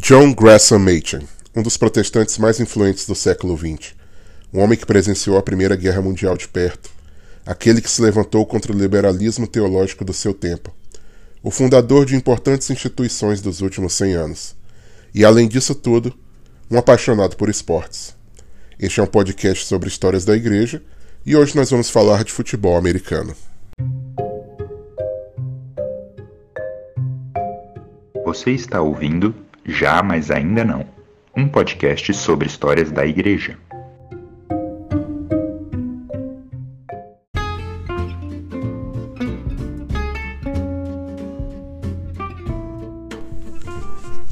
John Gresham Machen, um dos protestantes mais influentes do século XX, um homem que presenciou a Primeira Guerra Mundial de perto, aquele que se levantou contra o liberalismo teológico do seu tempo, o fundador de importantes instituições dos últimos 100 anos, e além disso tudo, um apaixonado por esportes. Este é um podcast sobre histórias da igreja e hoje nós vamos falar de futebol americano. Você está ouvindo Já, mas ainda não um podcast sobre histórias da igreja.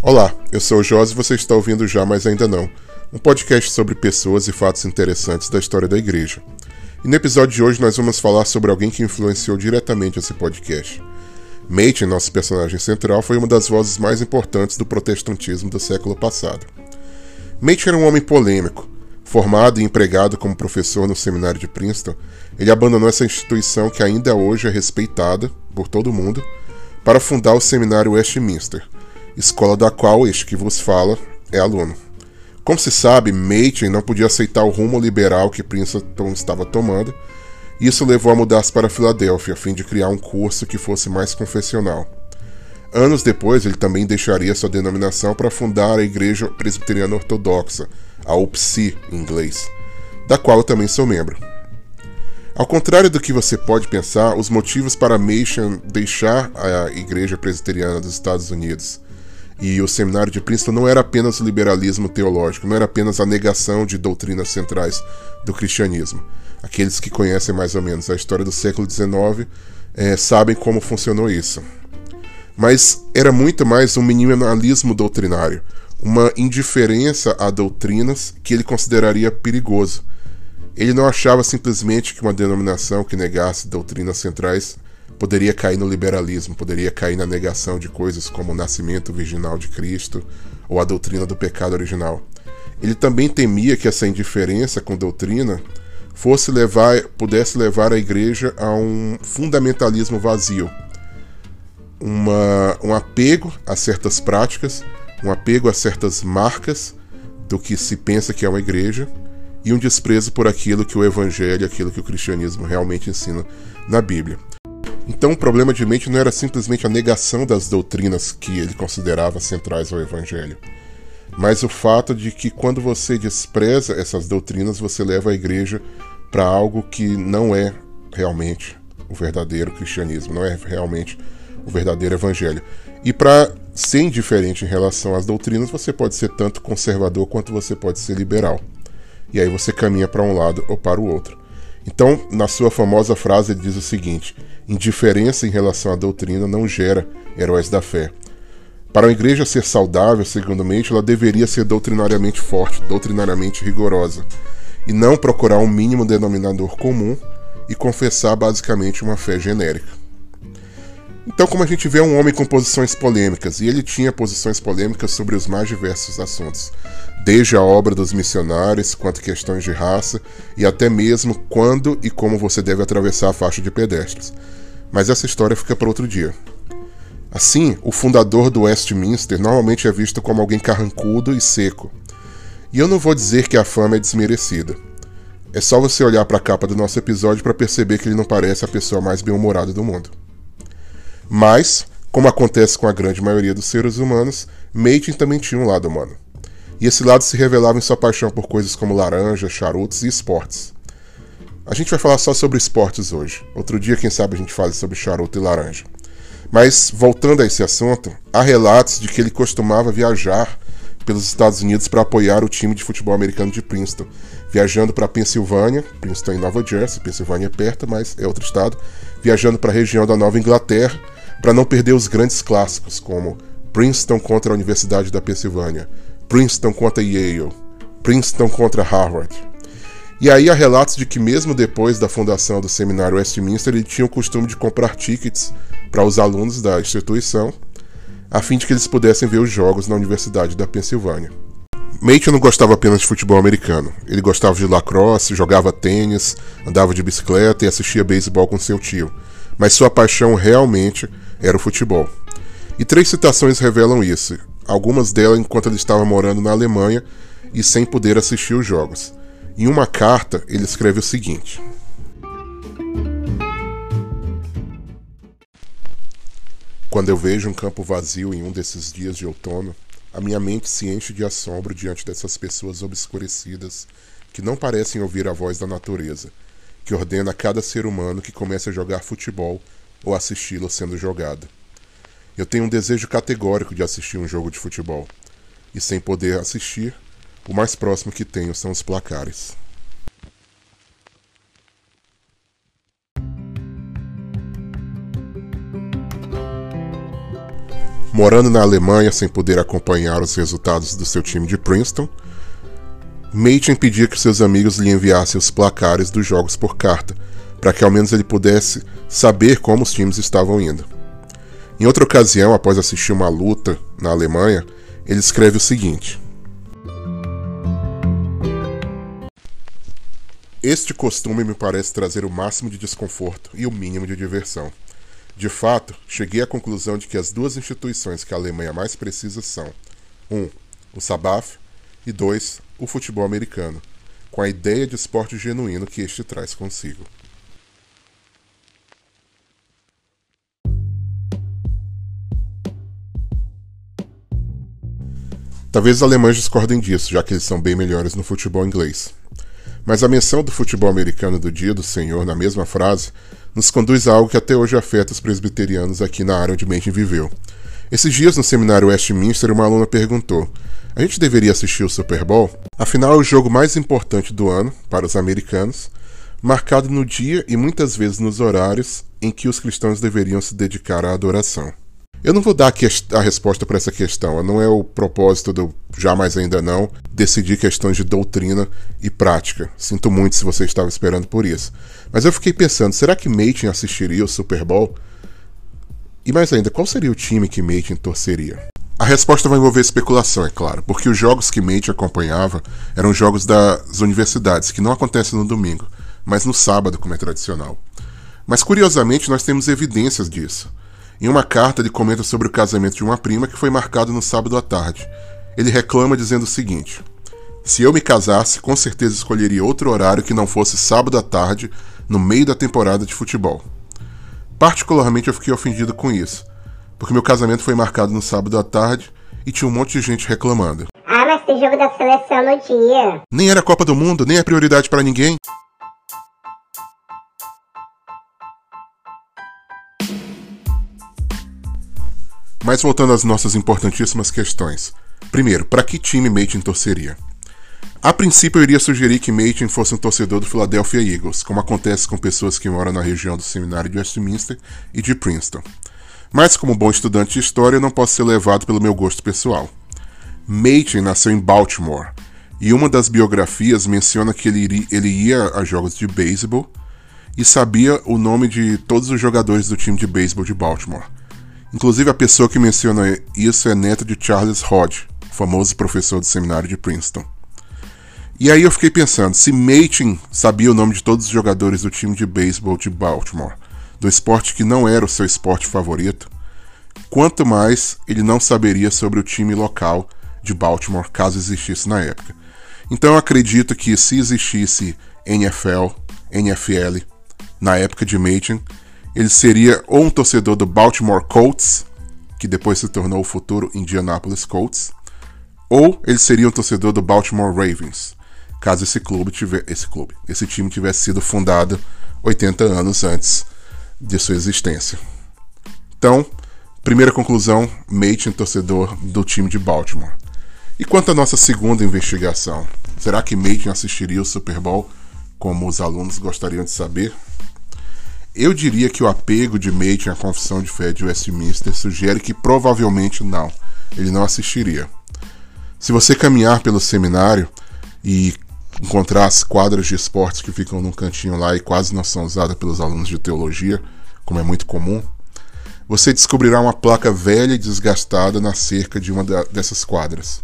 Olá, eu sou o Josi e você está ouvindo Já, mas ainda não um podcast sobre pessoas e fatos interessantes da história da igreja. E no episódio de hoje nós vamos falar sobre alguém que influenciou diretamente esse podcast. Machen, nosso personagem central, foi uma das vozes mais importantes do protestantismo do século passado. Machen era um homem polêmico. Formado e empregado como professor no seminário de Princeton, ele abandonou essa instituição que ainda hoje é respeitada por todo mundo para fundar o seminário Westminster, escola da qual este que vos fala é aluno. Como se sabe, Machen não podia aceitar o rumo liberal que Princeton estava tomando, isso levou a mudar-se para Filadélfia, a fim de criar um curso que fosse mais confessional. Anos depois, ele também deixaria sua denominação para fundar a Igreja Presbiteriana Ortodoxa, a UPSI em inglês, da qual eu também sou membro. Ao contrário do que você pode pensar, os motivos para Machen deixar a Igreja Presbiteriana dos Estados Unidos e o seminário de Princeton não era apenas o liberalismo teológico, não era apenas a negação de doutrinas centrais do cristianismo. Aqueles que conhecem mais ou menos a história do século XIX é, sabem como funcionou isso. Mas era muito mais um minimalismo doutrinário, uma indiferença a doutrinas que ele consideraria perigoso. Ele não achava simplesmente que uma denominação que negasse doutrinas centrais poderia cair no liberalismo, poderia cair na negação de coisas como o nascimento virginal de Cristo ou a doutrina do pecado original. Ele também temia que essa indiferença com doutrina fosse levar, pudesse levar a igreja a um fundamentalismo vazio, uma, um apego a certas práticas, um apego a certas marcas do que se pensa que é uma igreja e um desprezo por aquilo que o evangelho, aquilo que o cristianismo realmente ensina na Bíblia. Então o problema de mente não era simplesmente a negação das doutrinas que ele considerava centrais ao Evangelho, mas o fato de que quando você despreza essas doutrinas, você leva a igreja para algo que não é realmente o verdadeiro cristianismo, não é realmente o verdadeiro evangelho. E para ser indiferente em relação às doutrinas, você pode ser tanto conservador quanto você pode ser liberal. E aí você caminha para um lado ou para o outro. Então, na sua famosa frase, ele diz o seguinte: indiferença em relação à doutrina não gera heróis da fé. Para a igreja ser saudável, segundo Mente, ela deveria ser doutrinariamente forte, doutrinariamente rigorosa, e não procurar um mínimo denominador comum e confessar basicamente uma fé genérica. Então, como a gente vê, é um homem com posições polêmicas, e ele tinha posições polêmicas sobre os mais diversos assuntos, desde a obra dos missionários, quanto questões de raça, e até mesmo quando e como você deve atravessar a faixa de pedestres. Mas essa história fica para outro dia. Assim, o fundador do Westminster normalmente é visto como alguém carrancudo e seco. E eu não vou dizer que a fama é desmerecida. É só você olhar para a capa do nosso episódio para perceber que ele não parece a pessoa mais bem-humorada do mundo. Mas, como acontece com a grande maioria dos seres humanos, Mating também tinha um lado humano. E esse lado se revelava em sua paixão por coisas como laranja, charutos e esportes. A gente vai falar só sobre esportes hoje. Outro dia, quem sabe, a gente fala sobre charuto e laranja. Mas, voltando a esse assunto, há relatos de que ele costumava viajar pelos Estados Unidos para apoiar o time de futebol americano de Princeton, viajando para Pensilvânia, Princeton em Nova Jersey, Pensilvânia é perto, mas é outro estado, viajando para a região da Nova Inglaterra para não perder os grandes clássicos, como Princeton contra a Universidade da Pensilvânia, Princeton contra Yale, Princeton contra Harvard. E aí há relatos de que mesmo depois da fundação do seminário Westminster, ele tinha o costume de comprar tickets para os alunos da instituição, a fim de que eles pudessem ver os jogos na Universidade da Pensilvânia. Machen não gostava apenas de futebol americano. Ele gostava de lacrosse, jogava tênis, andava de bicicleta e assistia beisebol com seu tio. Mas sua paixão realmente era o futebol. E três citações revelam isso. algumas delas enquanto ele estava morando na Alemanha e sem poder assistir os jogos. Em uma carta, ele escreve o seguinte: Quando eu vejo um campo vazio em um desses dias de outono, a minha mente se enche de assombro diante dessas pessoas obscurecidas que não parecem ouvir a voz da natureza, que ordena a cada ser humano que comece a jogar futebol ou assisti-lo sendo jogado. Eu tenho um desejo categórico de assistir um jogo de futebol, e sem poder assistir, o mais próximo que tenho são os placares. Morando na Alemanha sem poder acompanhar os resultados do seu time de Princeton, Machen pedia que seus amigos lhe enviassem os placares dos jogos por carta, para que ao menos ele pudesse saber como os times estavam indo. Em outra ocasião, após assistir uma luta na Alemanha, ele escreve o seguinte: Este costume me parece trazer o máximo de desconforto e o mínimo de diversão. De fato, cheguei à conclusão de que as duas instituições que a Alemanha mais precisa são: 1. Um, o Sabaf e 2. O futebol americano, com a ideia de esporte genuíno que este traz consigo. Talvez os alemães discordem disso, já que eles são bem melhores no futebol inglês. Mas a menção do futebol americano do Dia do Senhor na mesma frase nos conduz a algo que até hoje afeta os presbiterianos aqui na área onde Machen viveu. Esses dias no seminário Westminster, uma aluna perguntou: a gente deveria assistir o Super Bowl? Afinal, é o jogo mais importante do ano para os americanos, marcado no dia e muitas vezes nos horários em que os cristãos deveriam se dedicar à adoração. Eu não vou dar a, resposta para essa questão, não é o propósito do jamais ainda não decidir questões de doutrina e prática. Sinto muito se você estava esperando por isso. Mas eu fiquei pensando, será que Mating assistiria o Super Bowl? E mais ainda, qual seria o time que Mating torceria? A resposta vai envolver especulação, é claro, porque os jogos que Mating acompanhava eram jogos das universidades, que não acontecem no domingo, mas no sábado, como é tradicional. Mas curiosamente, nós temos evidências disso. Em uma carta, ele comenta sobre o casamento de uma prima que foi marcado no sábado à tarde. Ele reclama dizendo o seguinte: Se eu me casasse, com certeza escolheria outro horário que não fosse sábado à tarde, no meio da temporada de futebol. Particularmente eu fiquei ofendido com isso, porque meu casamento foi marcado no sábado à tarde e tinha um monte de gente reclamando. Ah, mas tem jogo da seleção no dia. Nem era Copa do Mundo, nem é prioridade para ninguém. Mas voltando às nossas importantíssimas questões. Primeiro, para que time Mating torceria? A princípio, eu iria sugerir que Mating fosse um torcedor do Philadelphia Eagles, como acontece com pessoas que moram na região do seminário de Westminster e de Princeton. Mas, como bom estudante de história, eu não posso ser levado pelo meu gosto pessoal. Mating nasceu em Baltimore, e uma das biografias menciona que ele, ele ia a jogos de beisebol e sabia o nome de todos os jogadores do time de beisebol de Baltimore. Inclusive, a pessoa que menciona isso é neta de Charles Hodge, famoso professor do seminário de Princeton. E aí eu fiquei pensando, se Mating sabia o nome de todos os jogadores do time de beisebol de Baltimore, do esporte que não era o seu esporte favorito, quanto mais ele não saberia sobre o time local de Baltimore caso existisse na época. Então eu acredito que se existisse NFL, NFL na época de Mating, ele seria ou um torcedor do Baltimore Colts, que depois se tornou o futuro Indianapolis Colts, ou ele seria um torcedor do Baltimore Ravens, caso esse clube tiver, esse clube, esse time tivesse sido fundado 80 anos antes de sua existência. Então, primeira conclusão, Mason torcedor do time de Baltimore. E quanto à nossa segunda investigação, será que Mason assistiria o Super Bowl como os alunos gostariam de saber? Eu diria que o apego de Machen à confissão de fé de Westminster sugere que provavelmente não, ele não assistiria. Se você caminhar pelo seminário e encontrar as quadras de esportes que ficam num cantinho lá e quase não são usadas pelos alunos de teologia, como é muito comum, você descobrirá uma placa velha e desgastada na cerca de uma dessas quadras.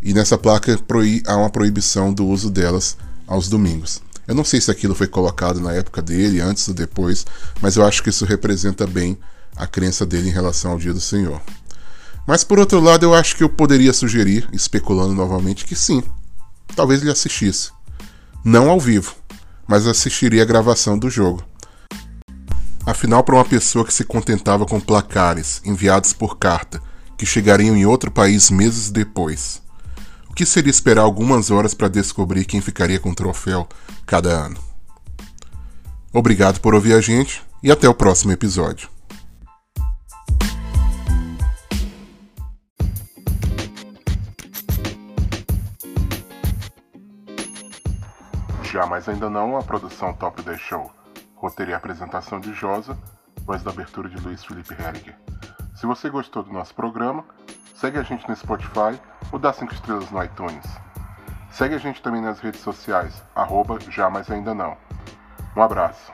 E nessa placa há uma proibição do uso delas aos domingos. Eu não sei se aquilo foi colocado na época dele, antes ou depois, mas eu acho que isso representa bem a crença dele em relação ao dia do Senhor. Mas por outro lado, eu acho que eu poderia sugerir, especulando novamente, que sim, talvez ele assistisse. Não ao vivo, mas assistiria a gravação do jogo. Afinal, para uma pessoa que se contentava com placares enviados por carta, que chegariam em outro país meses depois, o que seria esperar algumas horas para descobrir quem ficaria com o troféu cada ano? Obrigado por ouvir a gente e até o próximo episódio. Já, mas ainda não a produção Top 10 Show roteiro e apresentação de Josa, voz da abertura de Luiz Felipe Herriger. Se você gostou do nosso programa, segue a gente no Spotify ou dá 5 estrelas no iTunes. Segue a gente também nas redes sociais, arroba já, mas ainda não. Um abraço.